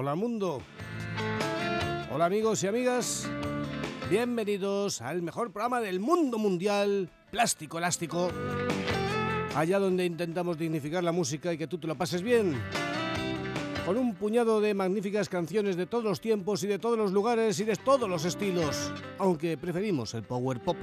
Hola mundo. Hola amigos y amigas. Bienvenidos al mejor programa del mundo mundial, Plástico Elástico. Allá donde intentamos dignificar la música y que tú te lo pases bien. Con un puñado de magníficas canciones de todos los tiempos y de todos los lugares y de todos los estilos. Aunque preferimos el power pop.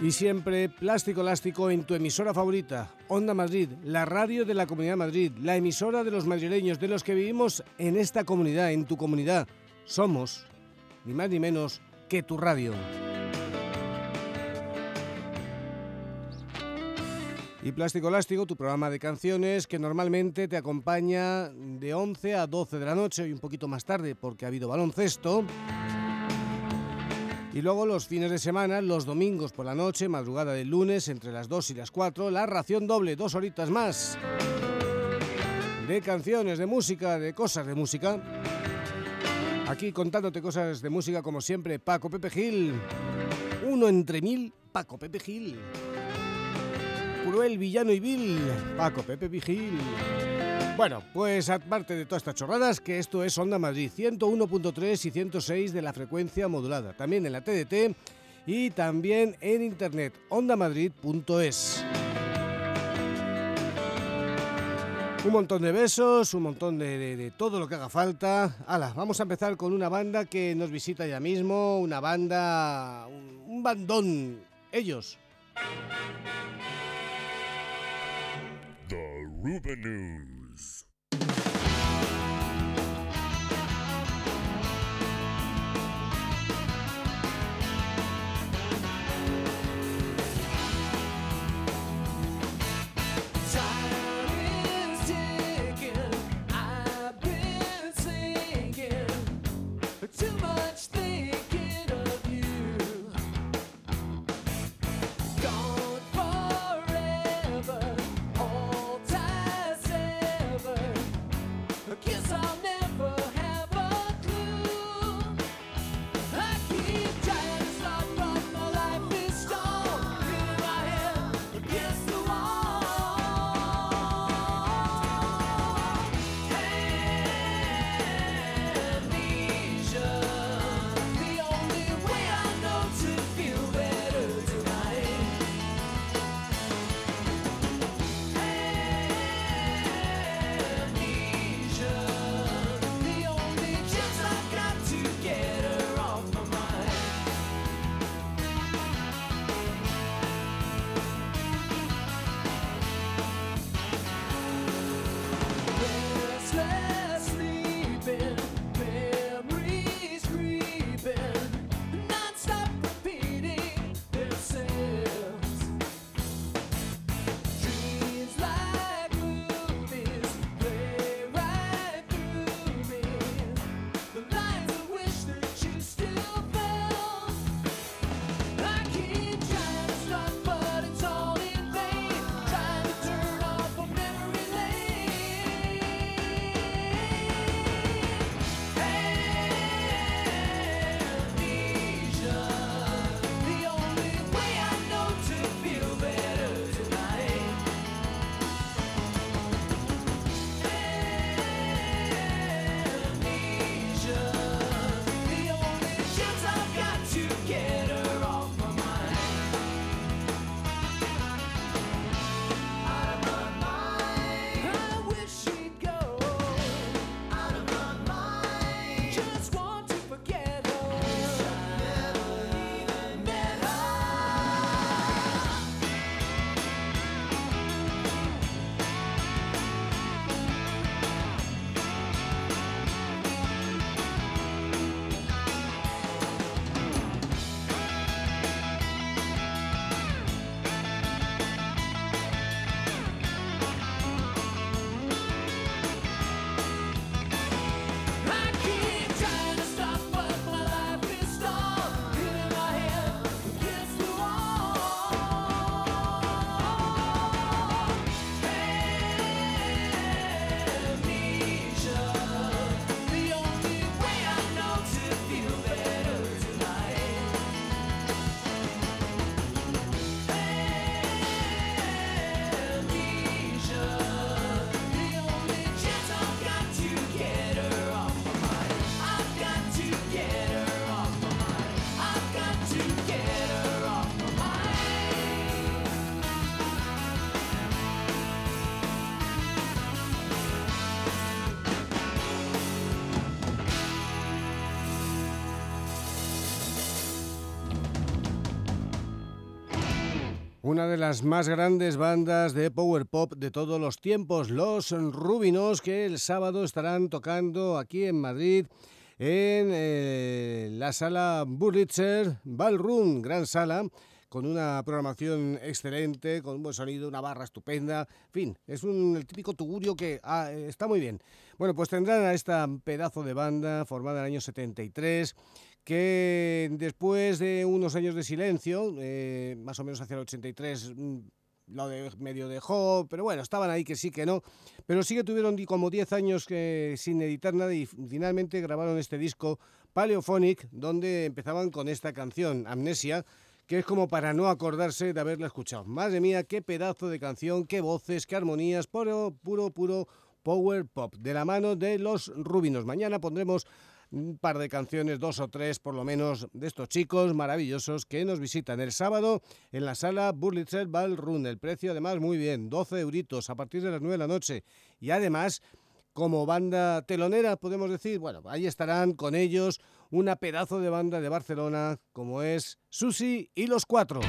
Y siempre plástico elástico en tu emisora favorita, Onda Madrid, la radio de la Comunidad de Madrid, la emisora de los madrileños, de los que vivimos en esta comunidad, en tu comunidad. Somos, ni más ni menos, que tu radio. Y Plástico Elástico, tu programa de canciones que normalmente te acompaña de 11 a 12 de la noche y un poquito más tarde porque ha habido baloncesto. Y luego los fines de semana, los domingos por la noche, madrugada del lunes, entre las 2 y las 4, la ración doble, dos horitas más. De canciones, de música, de cosas de música. Aquí contándote cosas de música como siempre, Paco Pepe Gil. Uno entre mil, Paco Pepe Gil. Cruel, villano y vil, Paco Pepe Gil. Bueno, pues aparte de todas estas chorradas, que esto es Onda Madrid 101.3 y 106 de la frecuencia modulada, también en la TDT y también en internet, ondamadrid.es. Un montón de besos, un montón de, todo lo que haga falta. Hala, vamos a empezar con una banda que nos visita ya mismo, una banda, un, bandón, ellos. The Una de las más grandes bandas de power pop de todos los tiempos, los Rubinos, que el sábado estarán tocando aquí en Madrid en eh, la sala Burlitzer Ballroom, gran sala, con una programación excelente, con un buen sonido, una barra estupenda. En fin, es un, el típico tugurio que ah, eh, está muy bien. Bueno, pues tendrán a esta pedazo de banda formada en el año 73 que después de unos años de silencio, eh, más o menos hacia el 83, mm, lo de medio dejó, pero bueno, estaban ahí que sí, que no, pero sí que tuvieron como 10 años sin editar nada y finalmente grabaron este disco Paleophonic, donde empezaban con esta canción, Amnesia, que es como para no acordarse de haberla escuchado. Madre mía, qué pedazo de canción, qué voces, qué armonías, puro, puro, puro power pop, de la mano de los Rubinos. Mañana pondremos un par de canciones, dos o tres por lo menos, de estos chicos maravillosos que nos visitan el sábado en la sala Burlitzer Ballroom. El precio además muy bien, 12 euritos a partir de las 9 de la noche. Y además, como banda telonera, podemos decir, bueno, ahí estarán con ellos una pedazo de banda de Barcelona como es Susi y los Cuatro.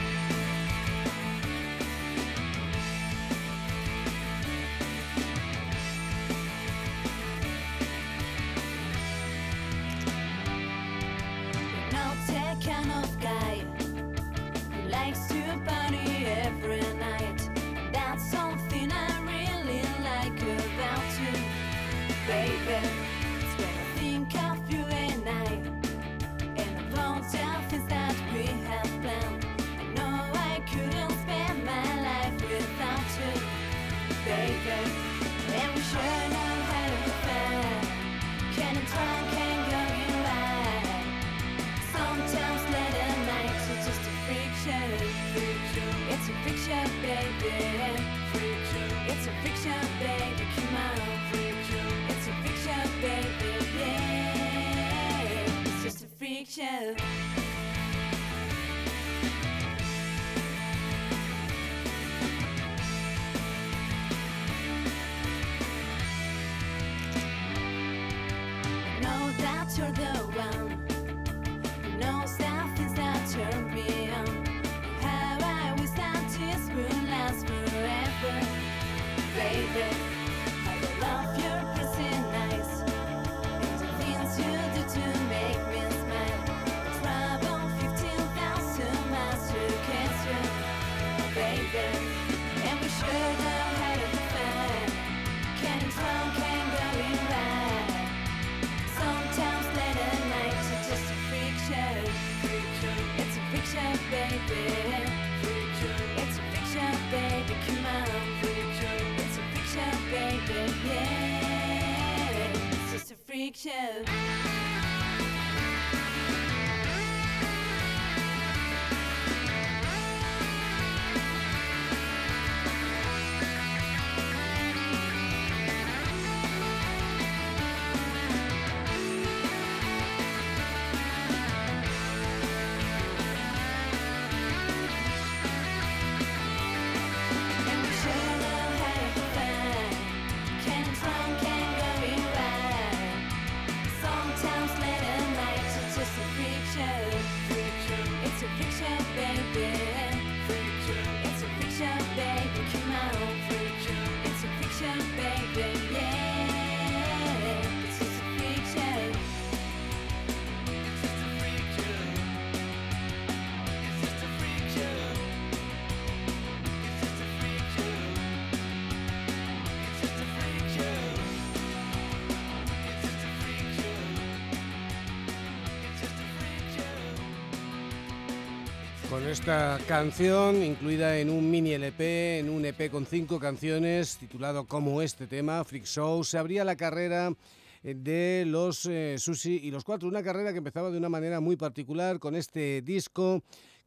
Esta canción incluida en un mini LP, en un EP con cinco canciones, titulado como este tema, Freak Show, se abría la carrera eh, de los eh, Susi y los Cuatro, una carrera que empezaba de una manera muy particular con este disco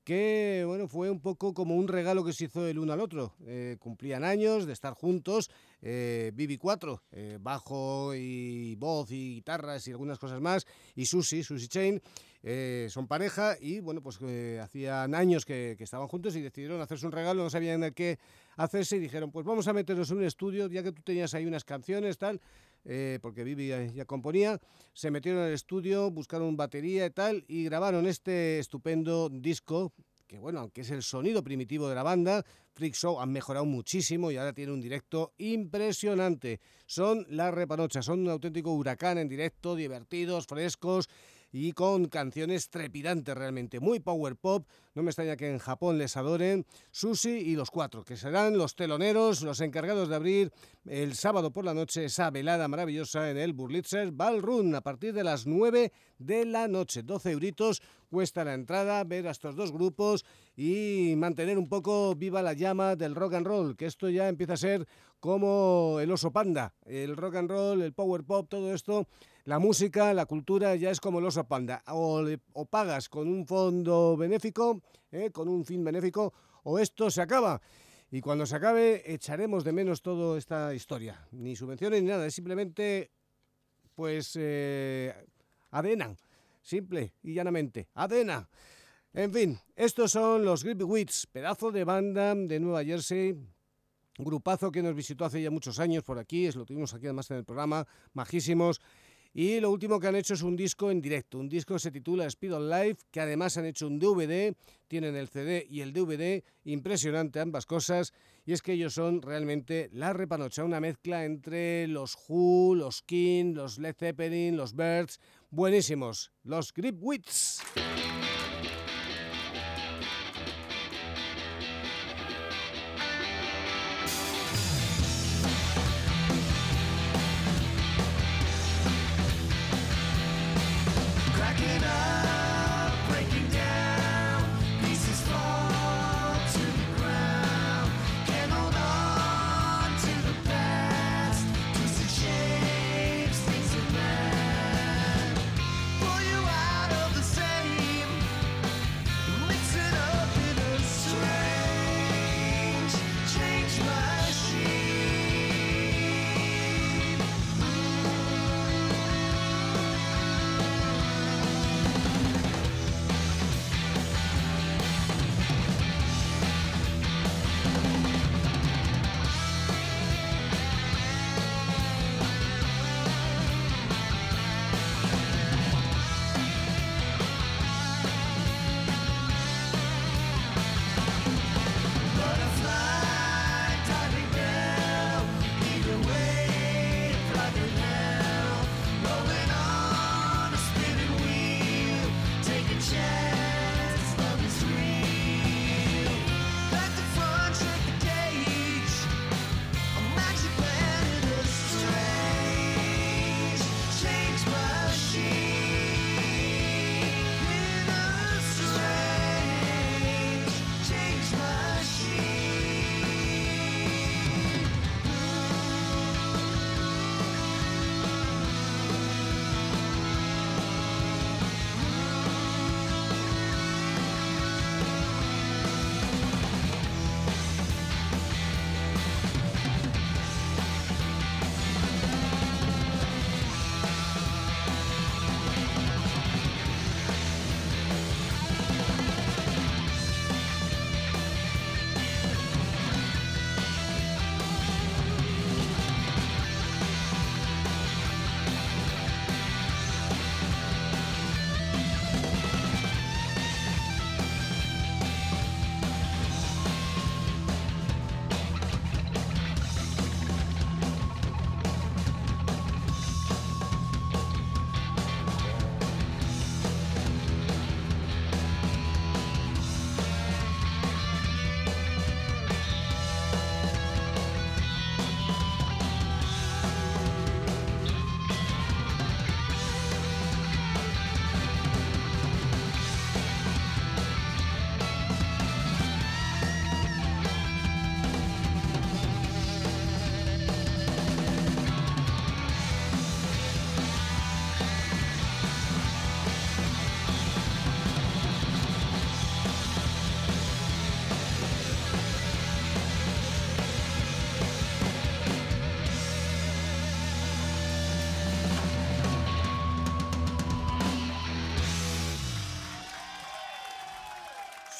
que bueno fue un poco como un regalo que se hizo el uno al otro. Eh, cumplían años de estar juntos, eh, BB4, eh, bajo y voz y guitarras y algunas cosas más, y Susi, Susi Chain, eh, son pareja y bueno, pues hacían años que, que estaban juntos y decidieron hacerse un regalo, no sabían qué hacerse y dijeron, pues vamos a meternos en un estudio, ya que tú tenías ahí unas canciones, tal, eh, porque Vivi ya, componía, se metieron el estudio, buscaron batería y tal, y grabaron este estupendo disco que bueno, aunque es el sonido primitivo de la banda, Freak Show han mejorado muchísimo y ahora tiene un directo impresionante. Son las repanochas, son un auténtico huracán en directo, divertidos, frescos y con canciones trepidantes realmente, muy power pop. No me extraña que en Japón les adoren Susi y los cuatro, que serán los teloneros, los encargados de abrir el sábado por la noche esa velada maravillosa en el Burlitzer Ballroom a partir de las 9 de la noche. 12 euritos cuesta la entrada, ver a estos dos grupos y mantener un poco viva la llama del rock and roll, que esto ya empieza a ser como el oso panda, el rock and roll, el power pop, todo esto la música, la cultura ya es como el oso panda. O, pagas con un fondo benéfico, ¿eh? con un fin benéfico, o esto se acaba. Y cuando se acabe, echaremos de menos toda esta historia. Ni subvenciones ni nada, es simplemente, pues, eh, adena. Simple y llanamente. Adena. En fin, estos son los Grippy Wits, pedazo de banda de Nueva Jersey, grupazo que nos visitó hace ya muchos años por aquí, es lo tuvimos aquí además en el programa, majísimos. Y lo último que han hecho es un disco en directo, un disco que se titula Speed on Life, que además han hecho un DVD, tienen el CD y el DVD, impresionante ambas cosas, y es que ellos son realmente la repanocha, una mezcla entre los Who, los King, los Led Zeppelin, los Birds, buenísimos, los Grip Wits.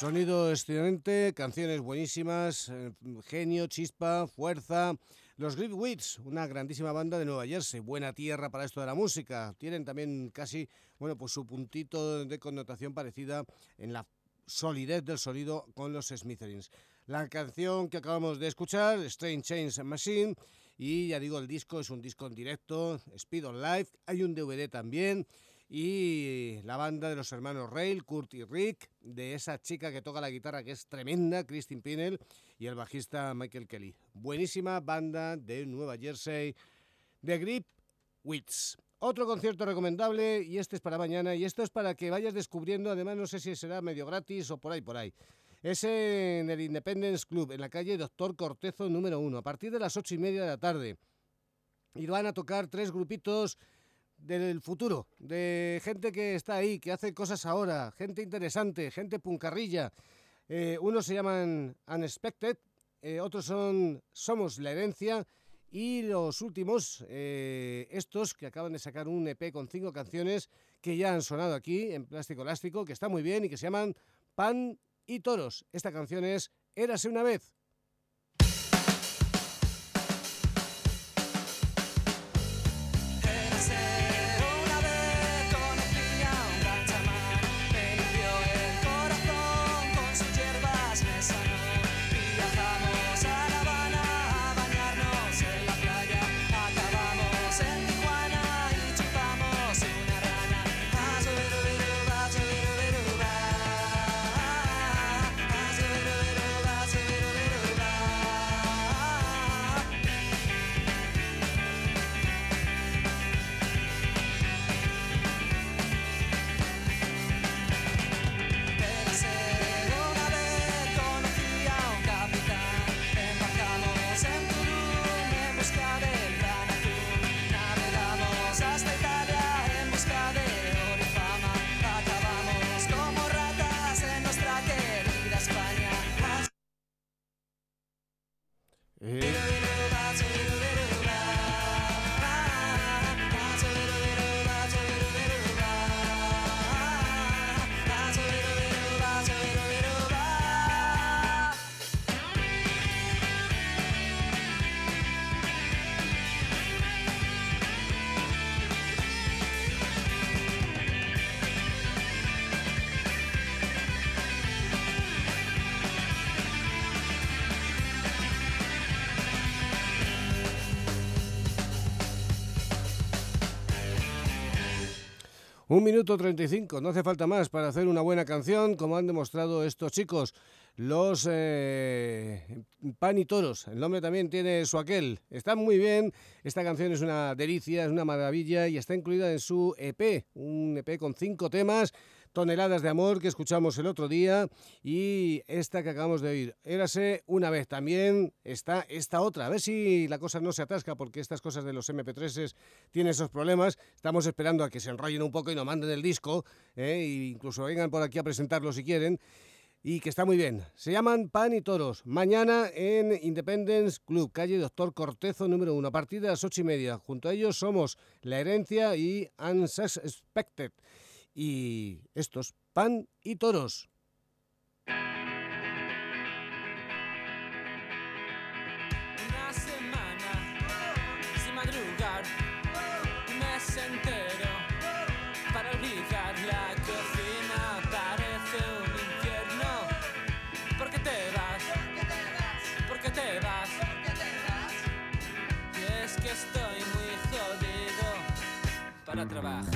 Sonido excelente, canciones buenísimas, eh, genio, chispa, fuerza. Los Grip Wits, una grandísima banda de Nueva Jersey, buena tierra para esto de la música. Tienen también casi, bueno, pues su puntito de connotación parecida en la solidez del sonido con los Smithereens. La canción que acabamos de escuchar, Strange Chains Machine, y ya digo, el disco es un disco en directo, Speed on Live, hay un DVD también, y la banda de los hermanos Rail, Kurt y Rick, de esa chica que toca la guitarra que es tremenda, Christine Pinel, y el bajista Michael Kelly. Buenísima banda de Nueva Jersey, The Grip Wits. Otro concierto recomendable y este es para mañana y esto es para que vayas descubriendo, además no sé si será medio gratis o por ahí, por ahí. Es en el Independence Club, en la calle Doctor Cortezo número uno, a partir de las ocho y media de la tarde. Y van a tocar tres grupitos del futuro, de gente que está ahí, que hace cosas ahora, gente interesante, gente puncarrilla. Eh, unos se llaman Unexpected, eh, otros son Somos la Herencia y los últimos, eh, estos que acaban de sacar un EP con cinco canciones que ya han sonado aquí en Plástico Elástico, que está muy bien y que se llaman Pan y Toros. Esta canción es Érase una vez. Un minuto 35, no hace falta más para hacer una buena canción, como han demostrado estos chicos, los eh, Pan y Toros. El nombre también tiene su aquel. Está muy bien, esta canción es una delicia, es una maravilla y está incluida en su EP, un EP con cinco temas, toneladas de amor que escuchamos el otro día y esta que acabamos de oír. Érase una vez también, está esta otra. A ver si la cosa no se atasca porque estas cosas de los MP3s tienen esos problemas. Estamos esperando a que se enrollen un poco y nos manden el disco e incluso vengan por aquí a presentarlo si quieren. Y que está muy bien. Se llaman Pan y Toros. Mañana en Independence Club, calle Doctor Cortezo número uno, a partir de las ocho y media. Junto a ellos somos La Herencia y Unsuspected. Y estos, Pan y Toros. Una semana sin madrugar, un mes entero para olvidar la cocina parece un infierno. ¿Por qué te vas? ¿Por qué te vas? Y es que estoy muy jodido para trabajar.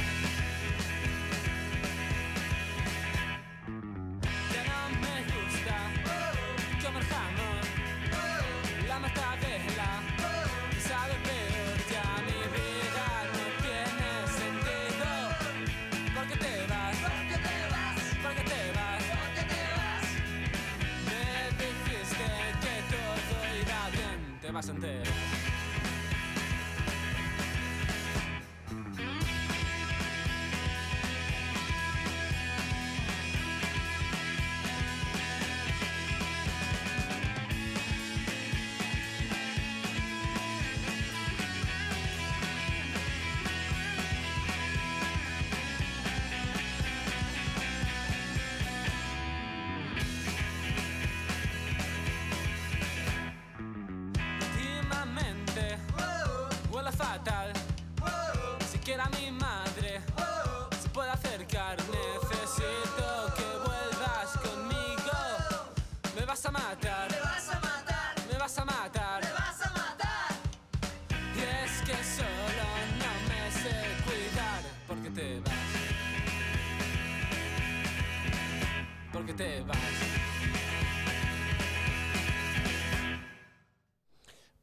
bastante.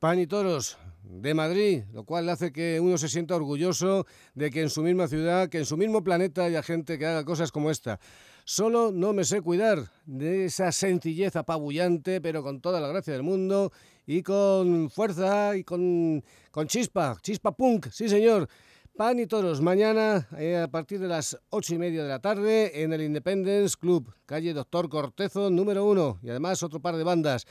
Pan y Toros de Madrid, lo cual hace que uno se sienta orgulloso de que en su misma ciudad, que en su mismo planeta haya gente que haga cosas como esta. Solo no me sé cuidar de esa sencillez apabullante, pero con toda la gracia del mundo y con fuerza y con, con chispa, chispa punk, sí señor. Pan y toros, mañana eh, a partir de las ocho y media de la tarde en el Independence Club, calle Doctor Cortezo, número uno, y además otro par de bandas.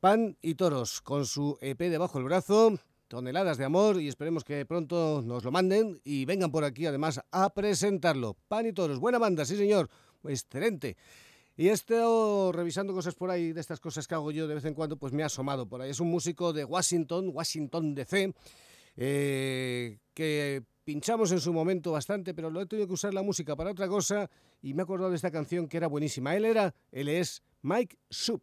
Pan y toros, con su EP debajo del brazo, toneladas de amor y esperemos que pronto nos lo manden y vengan por aquí además a presentarlo. Pan y toros, buena banda, sí señor, excelente. Y he estado revisando cosas por ahí, de estas cosas que hago yo de vez en cuando, pues me ha asomado por ahí. Es un músico de Washington, Washington DC, eh, que pinchamos en su momento bastante, pero lo he tenido que usar la música para otra cosa y me he acordado de esta canción que era buenísima. Él era, él es Mike Soup.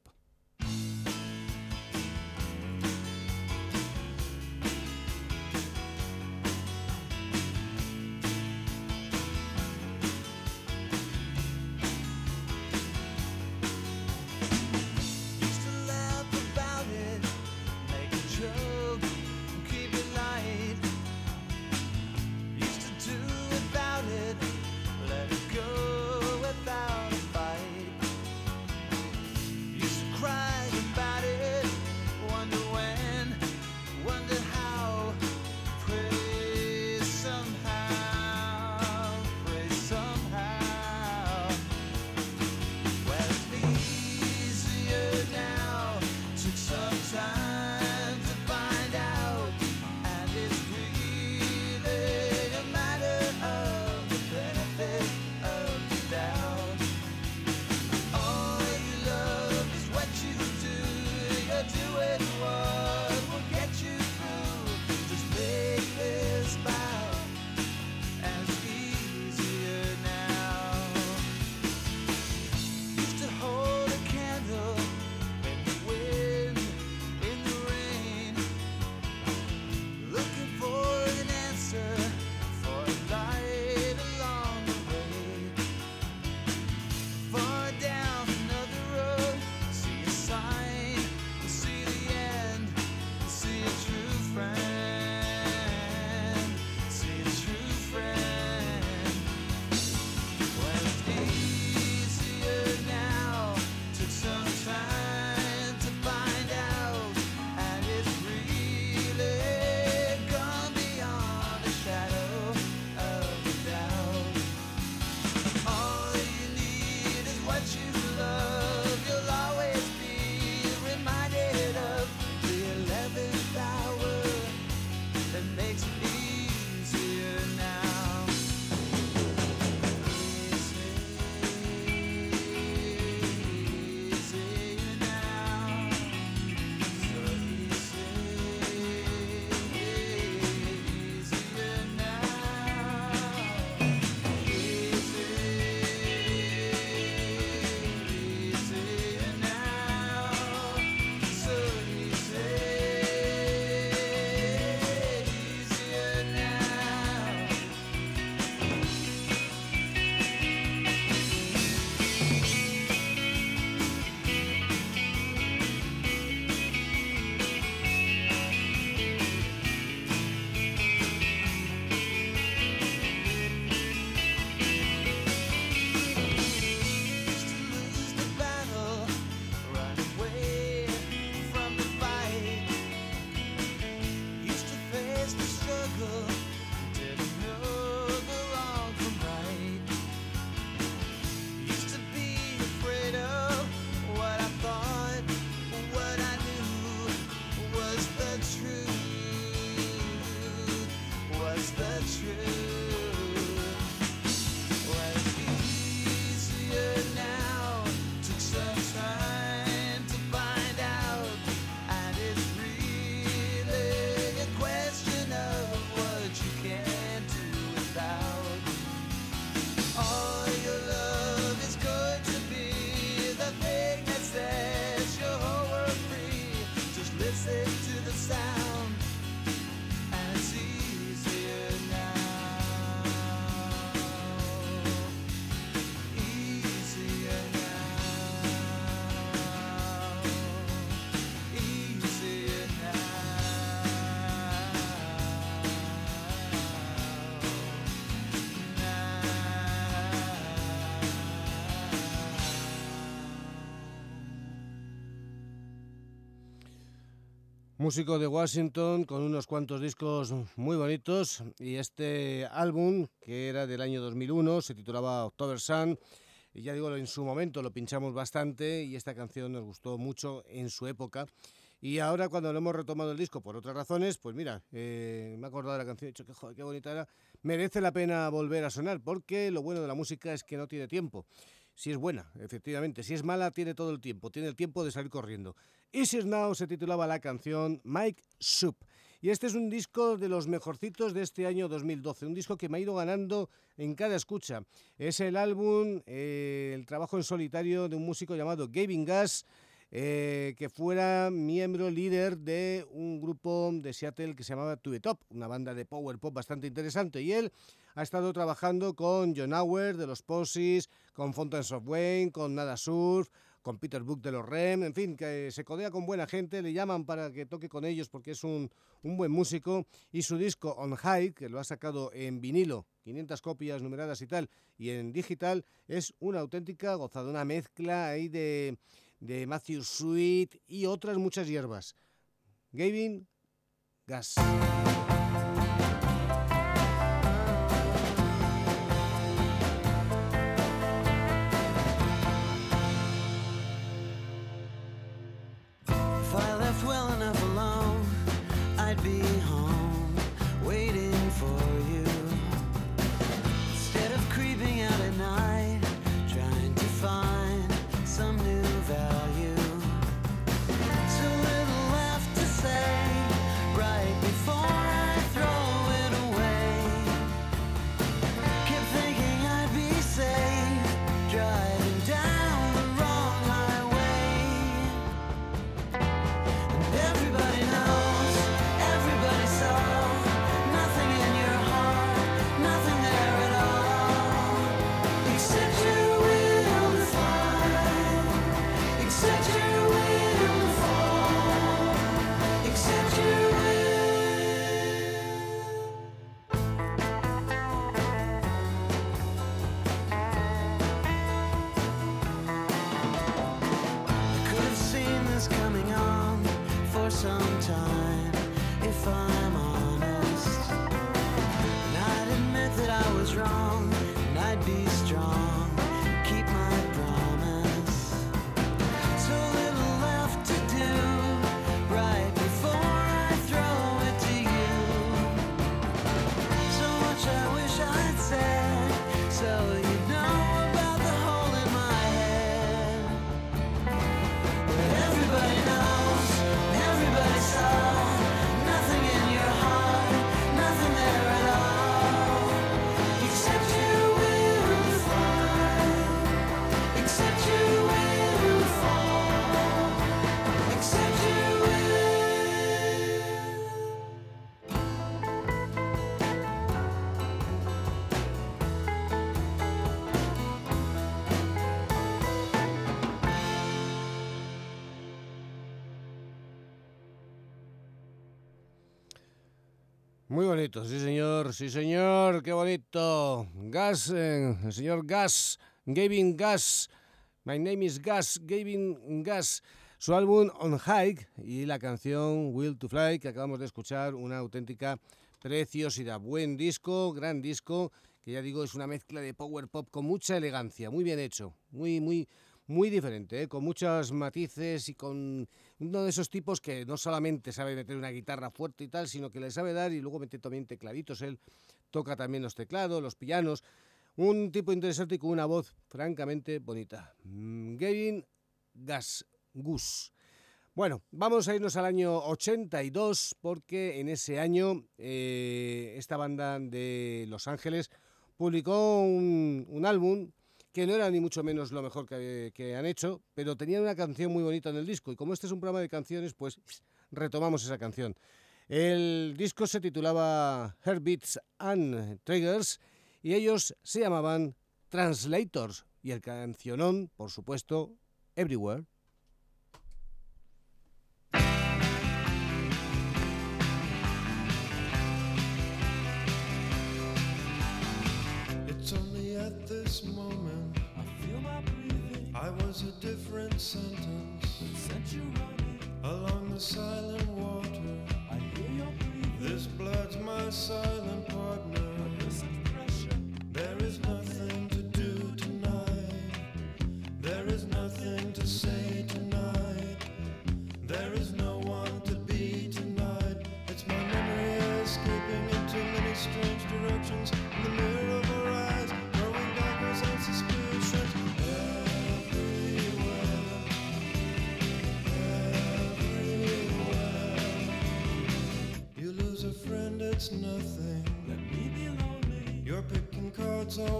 Músico de Washington con unos cuantos discos muy bonitos. Y este álbum que era del año 2001 se titulaba October Sun. Y ya digo en su momento lo pinchamos bastante y esta canción nos gustó mucho en su época. Y ahora cuando lo hemos retomado el disco por otras razones pues mira eh, me he acordado de la canción he dicho que joder, qué bonita era. Merece la pena volver a sonar porque lo bueno de la música es que no tiene tiempo si es buena, efectivamente. Si es mala, tiene todo el tiempo. Tiene el tiempo de salir corriendo. Easy Is Now se titulaba la canción Mike Soup. Y este es un disco de los mejorcitos de este año 2012. Un disco que me ha ido ganando en cada escucha. Es el álbum, eh, el trabajo en solitario de un músico llamado Gavin Gas. Eh, que fuera miembro líder de un grupo de Seattle que se llamaba To The Top, una banda de power pop bastante interesante. Y él ha estado trabajando con John Auer de los Posies, con Fountains of Wayne, con Nada Surf, con Peter Book de los Rem, en fin, que se codea con buena gente, le llaman para que toque con ellos porque es un, un buen músico y su disco On High, que lo ha sacado en vinilo, 500 copias numeradas y tal, y en digital, es una auténtica gozada, una mezcla ahí de, de Matthew Sweet y otras muchas hierbas. Gavin Gas. Bonito, sí señor, sí señor, qué bonito. Gas, eh, el señor Gas, Gavin Gas. My name is Gas, Gavin Gas. Su álbum On Hike y la canción Will to Fly que acabamos de escuchar, una auténtica preciosidad. Buen disco, gran disco, que ya digo es una mezcla de power pop con mucha elegancia, muy bien hecho, muy, muy, muy diferente, ¿eh? con muchos matices y con uno de esos tipos que no solamente sabe meter una guitarra fuerte y tal, sino que le sabe dar y luego mete también tecladitos. Él toca también los teclados, los pianos. Un tipo interesante y con una voz francamente bonita. Mm, Gavin Gas, Gus. Bueno, vamos a irnos al año 82 porque en ese año eh, esta banda de Los Ángeles publicó un álbum que no era ni mucho menos lo mejor que, que han hecho, pero tenía una canción muy bonita en el disco y como este es un programa de canciones, pues retomamos esa canción. El disco se titulaba Heartbeats and Triggers y ellos se llamaban Translators y el cancionón, por supuesto, Everywhere. It's only at this moment I feel my breathing. I was a different sentence. Sent you running along the silent water. I hear your breathing. This blood's my silent partner. There is nothing to do tonight. There is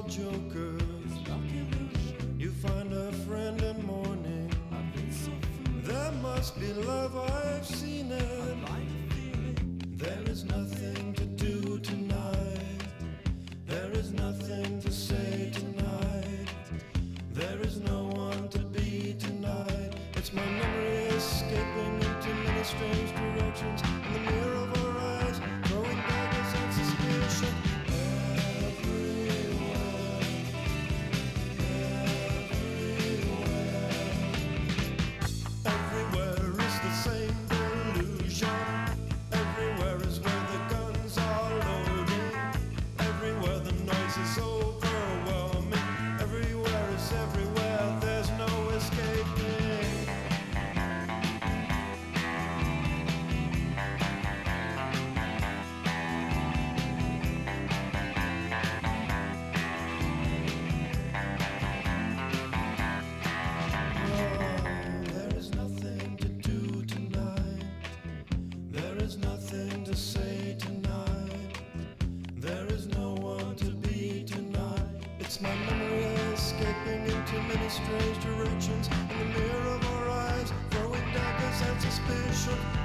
joker. Strange. In the mirror of our eyes, throwing daggers and suspicion.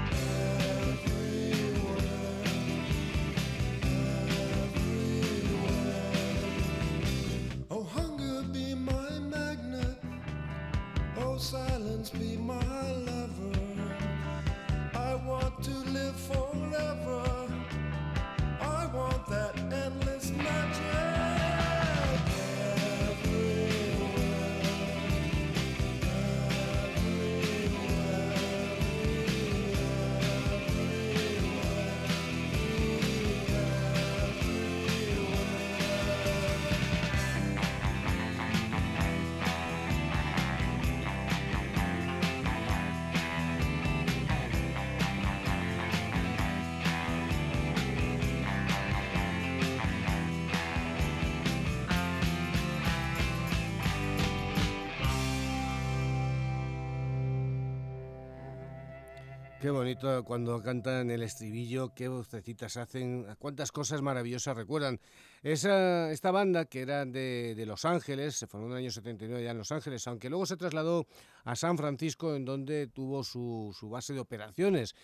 Qué bonito cuando cantan el estribillo, qué vocecitas hacen, cuántas cosas maravillosas recuerdan. Esa, esta banda que era de, de Los Ángeles, se formó en el año 79 ya en Los Ángeles, aunque luego se trasladó a San Francisco en donde tuvo su, su base de operaciones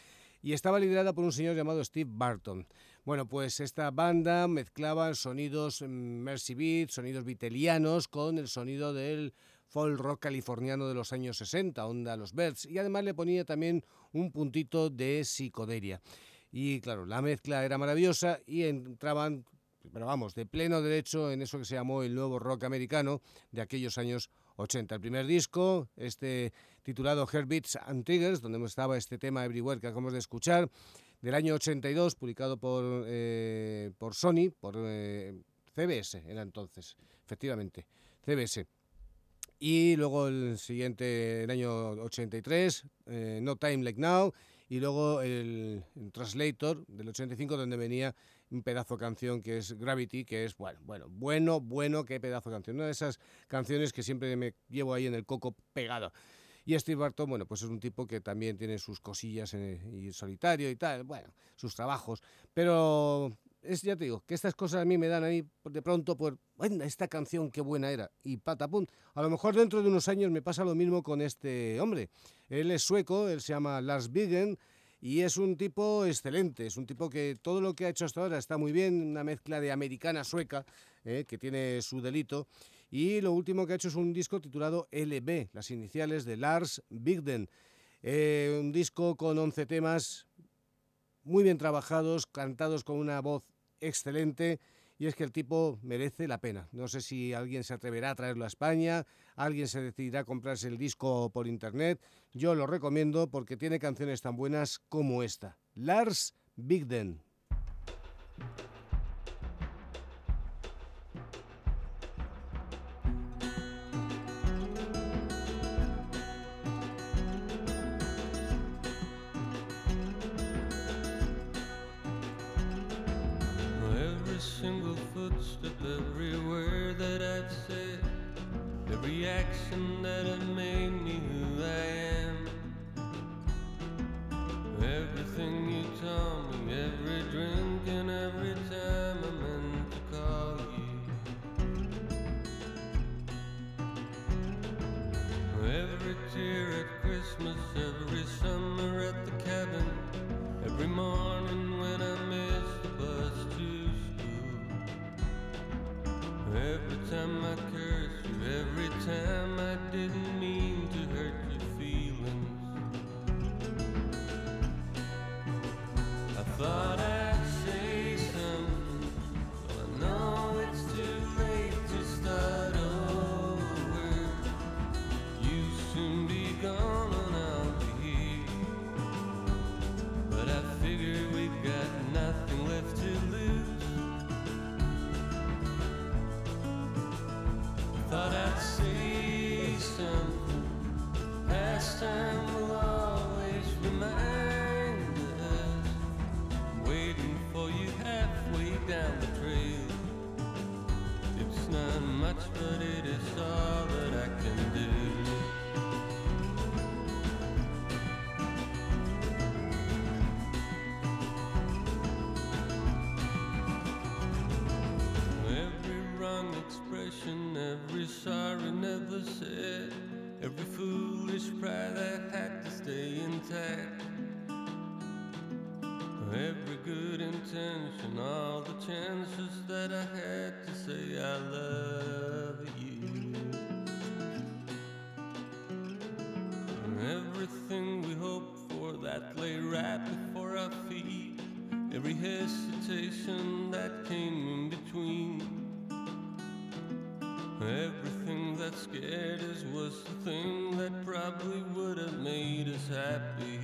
y estaba liderada por un señor llamado Steve Barton. Bueno, pues esta banda mezclaba sonidos mm, Mercy Beat, sonidos vitelianos con el sonido del folk rock californiano de los años 60, onda los Birds, y además le ponía también un puntito de psicodelia. Y claro, la mezcla era maravillosa y entraban, pero vamos, de pleno derecho en eso que se llamó el nuevo rock americano de aquellos años 80. El primer disco, este titulado Heartbeats and Triggers, donde estaba este tema Everywhere que acabamos de escuchar, del año 82, publicado por, eh, por Sony, por eh, CBS, era entonces, efectivamente, CBS. Y luego el siguiente, el año 83, eh, No Time Like Now, y luego el, el Translator del 85, donde venía un pedazo de canción que es Gravity, que es, bueno, bueno, bueno, bueno, qué pedazo de canción. Una de esas canciones que siempre me llevo ahí en el coco pegado. Y Steve Barton, bueno, pues es un tipo que también tiene sus cosillas eh, y solitario y tal, bueno, sus trabajos. Pero es, ya te digo, que estas cosas a mí me dan a mí de pronto por, bueno, esta canción qué buena era, y patapum. A lo mejor dentro de unos años me pasa lo mismo con este hombre. Él es sueco, él se llama Lars Biggen, y es un tipo excelente, es un tipo que todo lo que ha hecho hasta ahora está muy bien, una mezcla de americana sueca, eh, que tiene su delito. Y lo último que ha hecho es un disco titulado LB, las iniciales de Lars Bigden. Eh, un disco con 11 temas muy bien trabajados, cantados con una voz excelente y es que el tipo merece la pena. No sé si alguien se atreverá a traerlo a España, alguien se decidirá a comprarse el disco por internet. Yo lo recomiendo porque tiene canciones tan buenas como esta. Lars Bigden. Every time I curse you, every time I didn't mean to hurt your feelings. I thought Every hesitation that came in between. Everything that scared us was the thing that probably would have made us happy.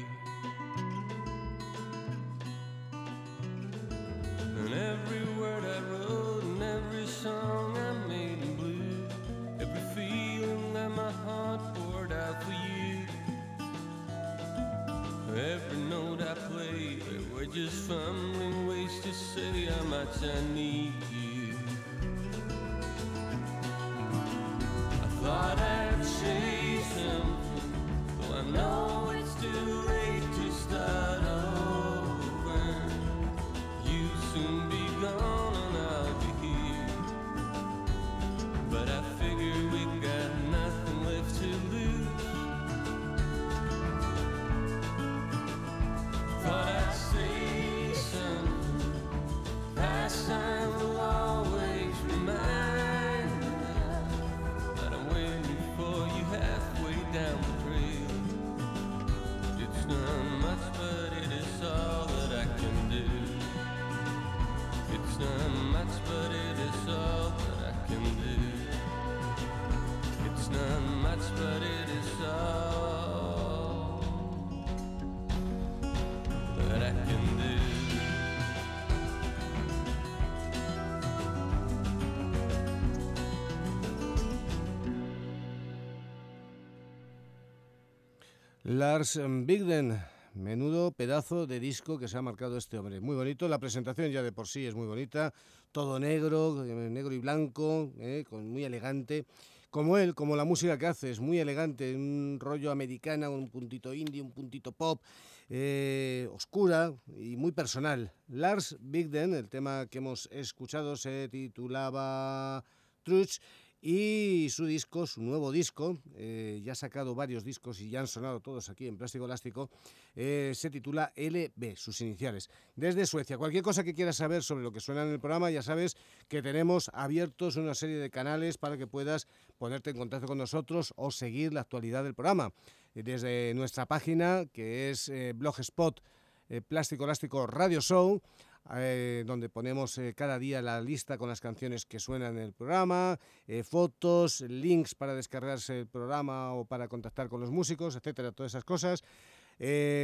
destiny. Lars Bigden, menudo pedazo de disco que se ha marcado este hombre. Muy bonito, la presentación ya de por sí es muy bonita, todo negro, eh, negro y blanco, eh, muy elegante. Como él, como la música que hace, es muy elegante, un rollo americana, un puntito indie, un puntito pop, eh, oscura y muy personal. Lars Bigden, el tema que hemos escuchado, se titulaba Truth y su disco, su nuevo disco, eh, ya ha sacado varios discos y ya han sonado todos aquí en Plástico Elástico, eh, se titula LB, sus iniciales. Desde Suecia, cualquier cosa que quieras saber sobre lo que suena en el programa, ya sabes que tenemos abiertos una serie de canales para que puedas ponerte en contacto con nosotros o seguir la actualidad del programa. Desde nuestra página, que es eh, Blogspot, eh, Plástico Elástico Radio Show, eh, donde ponemos eh, cada día la lista con las canciones que suenan en el programa, eh, fotos, links para descargarse el programa o para contactar con los músicos, etcétera, todas esas cosas.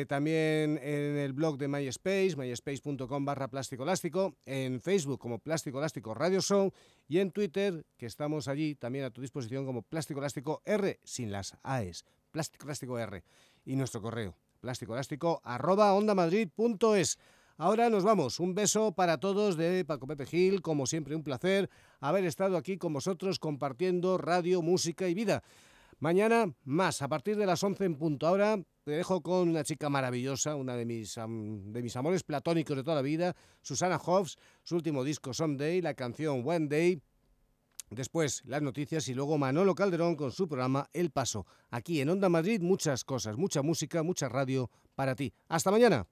También en el blog de MySpace, myspace.com barra plástico elástico, en Facebook como Plástico Elástico Radio Show y en Twitter, que estamos allí también a tu disposición como Plástico Elástico R sin las AES, Plástico Elástico R y nuestro correo, plástico elástico arroba ondamadrid.es. Ahora nos vamos. Un beso para todos de Paco Pepe Gil. Como siempre, un placer haber estado aquí con vosotros compartiendo radio, música y vida. Mañana más, a partir de las 11 en punto. Ahora te dejo con una chica maravillosa, una de mis, de mis amores platónicos de toda la vida, Susana Hobbs, su último disco Someday, la canción One Day. Después las noticias y luego Manolo Calderón con su programa El Paso. Aquí en Onda Madrid muchas cosas, mucha música, mucha radio para ti. Hasta mañana.